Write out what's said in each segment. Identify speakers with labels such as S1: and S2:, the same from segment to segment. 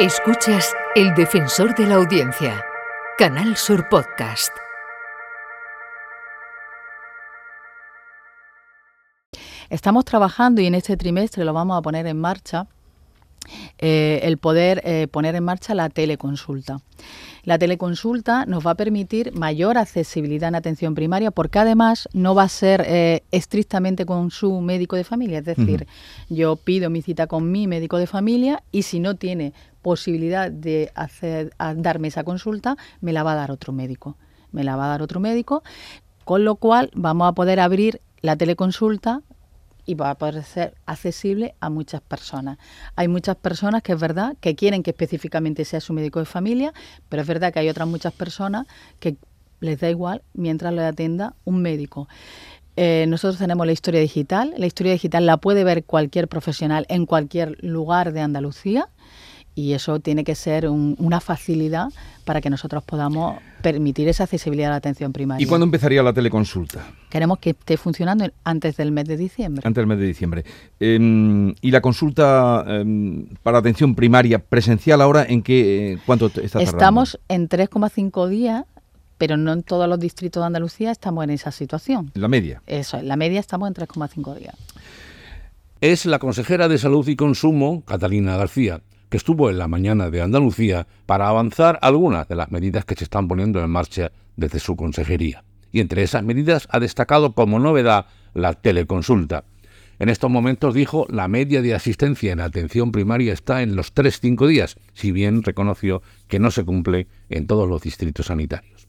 S1: Escuchas El Defensor de la Audiencia, Canal Sur Podcast.
S2: Estamos trabajando y en este trimestre lo vamos a poner en marcha, eh, el poder eh, poner en marcha la teleconsulta. La teleconsulta nos va a permitir mayor accesibilidad en atención primaria porque además no va a ser eh, estrictamente con su médico de familia. Es decir, yo pido mi cita con mi médico de familia y si no tiene posibilidad de hacer, darme esa consulta, me la va a dar otro médico. Me la va a dar otro médico, con lo cual vamos a poder abrir la teleconsulta y va a poder ser accesible a muchas personas. Hay muchas personas que es verdad que quieren que específicamente sea su médico de familia, pero es verdad que hay otras muchas personas que les da igual mientras le atienda un médico. Eh, nosotros tenemos la historia digital. La historia digital la puede ver cualquier profesional en cualquier lugar de Andalucía y eso tiene que ser una facilidad para que nosotros podamos permitir esa accesibilidad a la atención primaria.
S3: ¿Y cuándo empezaría la teleconsulta?
S2: Queremos que esté funcionando antes del mes de diciembre.
S3: Antes del mes de diciembre. Em, ¿Y la consulta em, para atención primaria presencial ahora en qué, eh, cuánto está tardando?
S2: Estamos en 3,5 días pero no en todos los distritos de Andalucía estamos en esa situación.
S3: ¿La media?
S2: Eso, en la media estamos en 3,5 días.
S4: Es la consejera de Salud y Consumo, Catalina García, que estuvo en la mañana de Andalucía para avanzar algunas de las medidas que se están poniendo en marcha desde su consejería. Y entre esas medidas ha destacado como novedad la teleconsulta. En estos momentos dijo la media de asistencia en atención primaria está en los 3-5 días, si bien reconoció que no se cumple en todos los distritos sanitarios.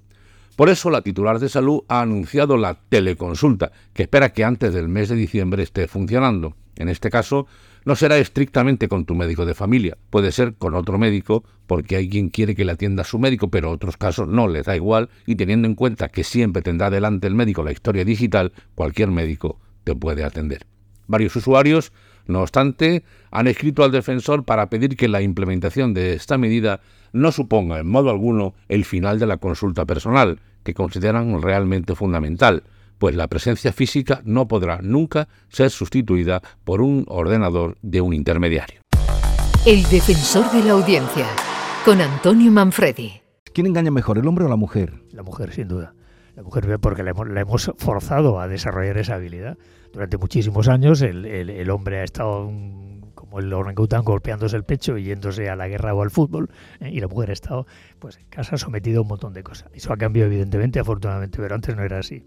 S4: Por eso la titular de salud ha anunciado la teleconsulta, que espera que antes del mes de diciembre esté funcionando. En este caso, no será estrictamente con tu médico de familia, puede ser con otro médico, porque hay quien quiere que le atienda su médico, pero otros casos no les da igual, y teniendo en cuenta que siempre tendrá delante el médico la historia digital, cualquier médico te puede atender. Varios usuarios, no obstante, han escrito al defensor para pedir que la implementación de esta medida no suponga en modo alguno el final de la consulta personal, que consideran realmente fundamental, pues la presencia física no podrá nunca ser sustituida por un ordenador de un intermediario.
S1: El defensor de la audiencia, con Antonio Manfredi.
S3: ¿Quién engaña mejor, el hombre o la mujer?
S5: La mujer, sin duda. La mujer, porque le hemos, forzado a desarrollar esa habilidad. Durante muchísimos años el, hombre ha estado como el orangután golpeándose el pecho y yéndose a la guerra o al fútbol, ¿eh? y la mujer ha estado pues, en casa sometida a un montón de cosas. Eso ha cambiado evidentemente, afortunadamente, pero antes no era así.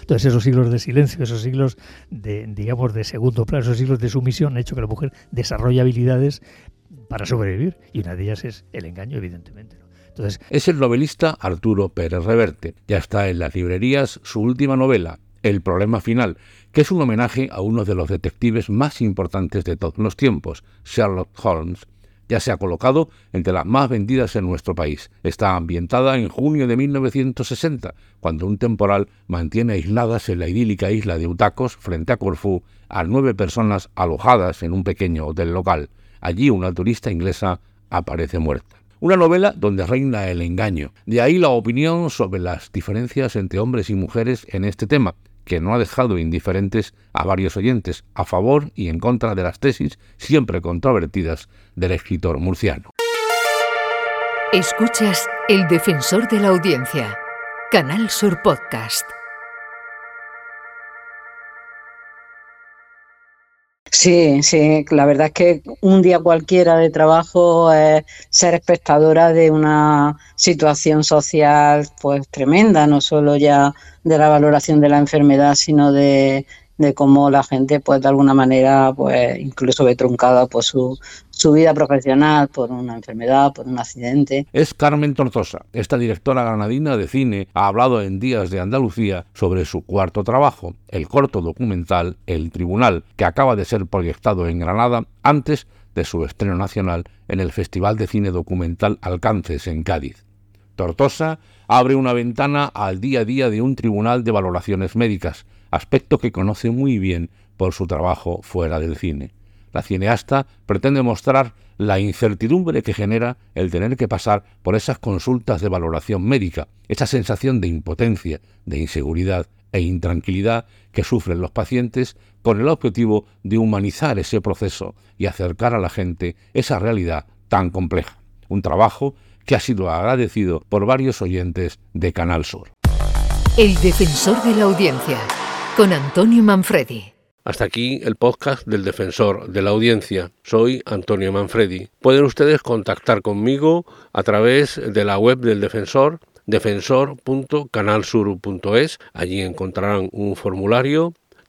S5: Entonces esos siglos de silencio, esos siglos de, digamos, de segundo plano, esos siglos de sumisión han hecho que la mujer desarrolle habilidades para sobrevivir y una de ellas es el engaño, evidentemente.
S4: Entonces, es el novelista Arturo Pérez Reverte. Ya está en las librerías su última novela, El problema final, que es un homenaje a uno de los detectives más importantes de todos los tiempos, Sherlock Holmes, ya se ha colocado entre las más vendidas en nuestro país. Está ambientada en junio de 1960, cuando un temporal mantiene aisladas en la idílica isla de Utacos, frente a Corfú, a nueve personas alojadas en un pequeño hotel local. Allí una turista inglesa aparece muerta. Una novela donde reina el engaño. De ahí la opinión sobre las diferencias entre hombres y mujeres en este tema, que no ha dejado indiferentes a varios oyentes, a favor y en contra de las tesis siempre controvertidas del escritor murciano.
S1: Escuchas El Defensor de la Audiencia, Canal Sur Podcast.
S6: Sí, sí, la verdad es que un día cualquiera de trabajo es ser espectadora de una situación social pues tremenda, no solo ya de la valoración de la enfermedad, sino de, de cómo la gente pues de alguna manera pues incluso ve truncada por su, su vida profesional por una enfermedad, por un accidente.
S4: Es Carmen Tortosa. Esta directora granadina de cine ha hablado en Días de Andalucía sobre su cuarto trabajo, el corto documental El Tribunal, que acaba de ser proyectado en Granada antes de su estreno nacional en el Festival de Cine Documental Alcances en Cádiz. Tortosa abre una ventana al día a día de un tribunal de valoraciones médicas, aspecto que conoce muy bien por su trabajo fuera del cine. La cineasta pretende mostrar la incertidumbre que genera el tener que pasar por esas consultas de valoración médica, esa sensación de impotencia, de inseguridad e intranquilidad que sufren los pacientes con el objetivo de humanizar ese proceso y acercar a la gente esa realidad tan compleja. Un trabajo que ha sido agradecido por varios oyentes de Canal Sur.
S1: El defensor de la audiencia, con Antonio Manfredi.
S4: Hasta aquí el podcast del defensor de la audiencia. Soy Antonio Manfredi. Pueden ustedes contactar conmigo a través de la web del defensor defensor.canalsur.es. Allí encontrarán un formulario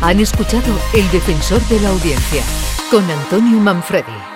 S1: han escuchado El Defensor de la Audiencia con Antonio Manfredi.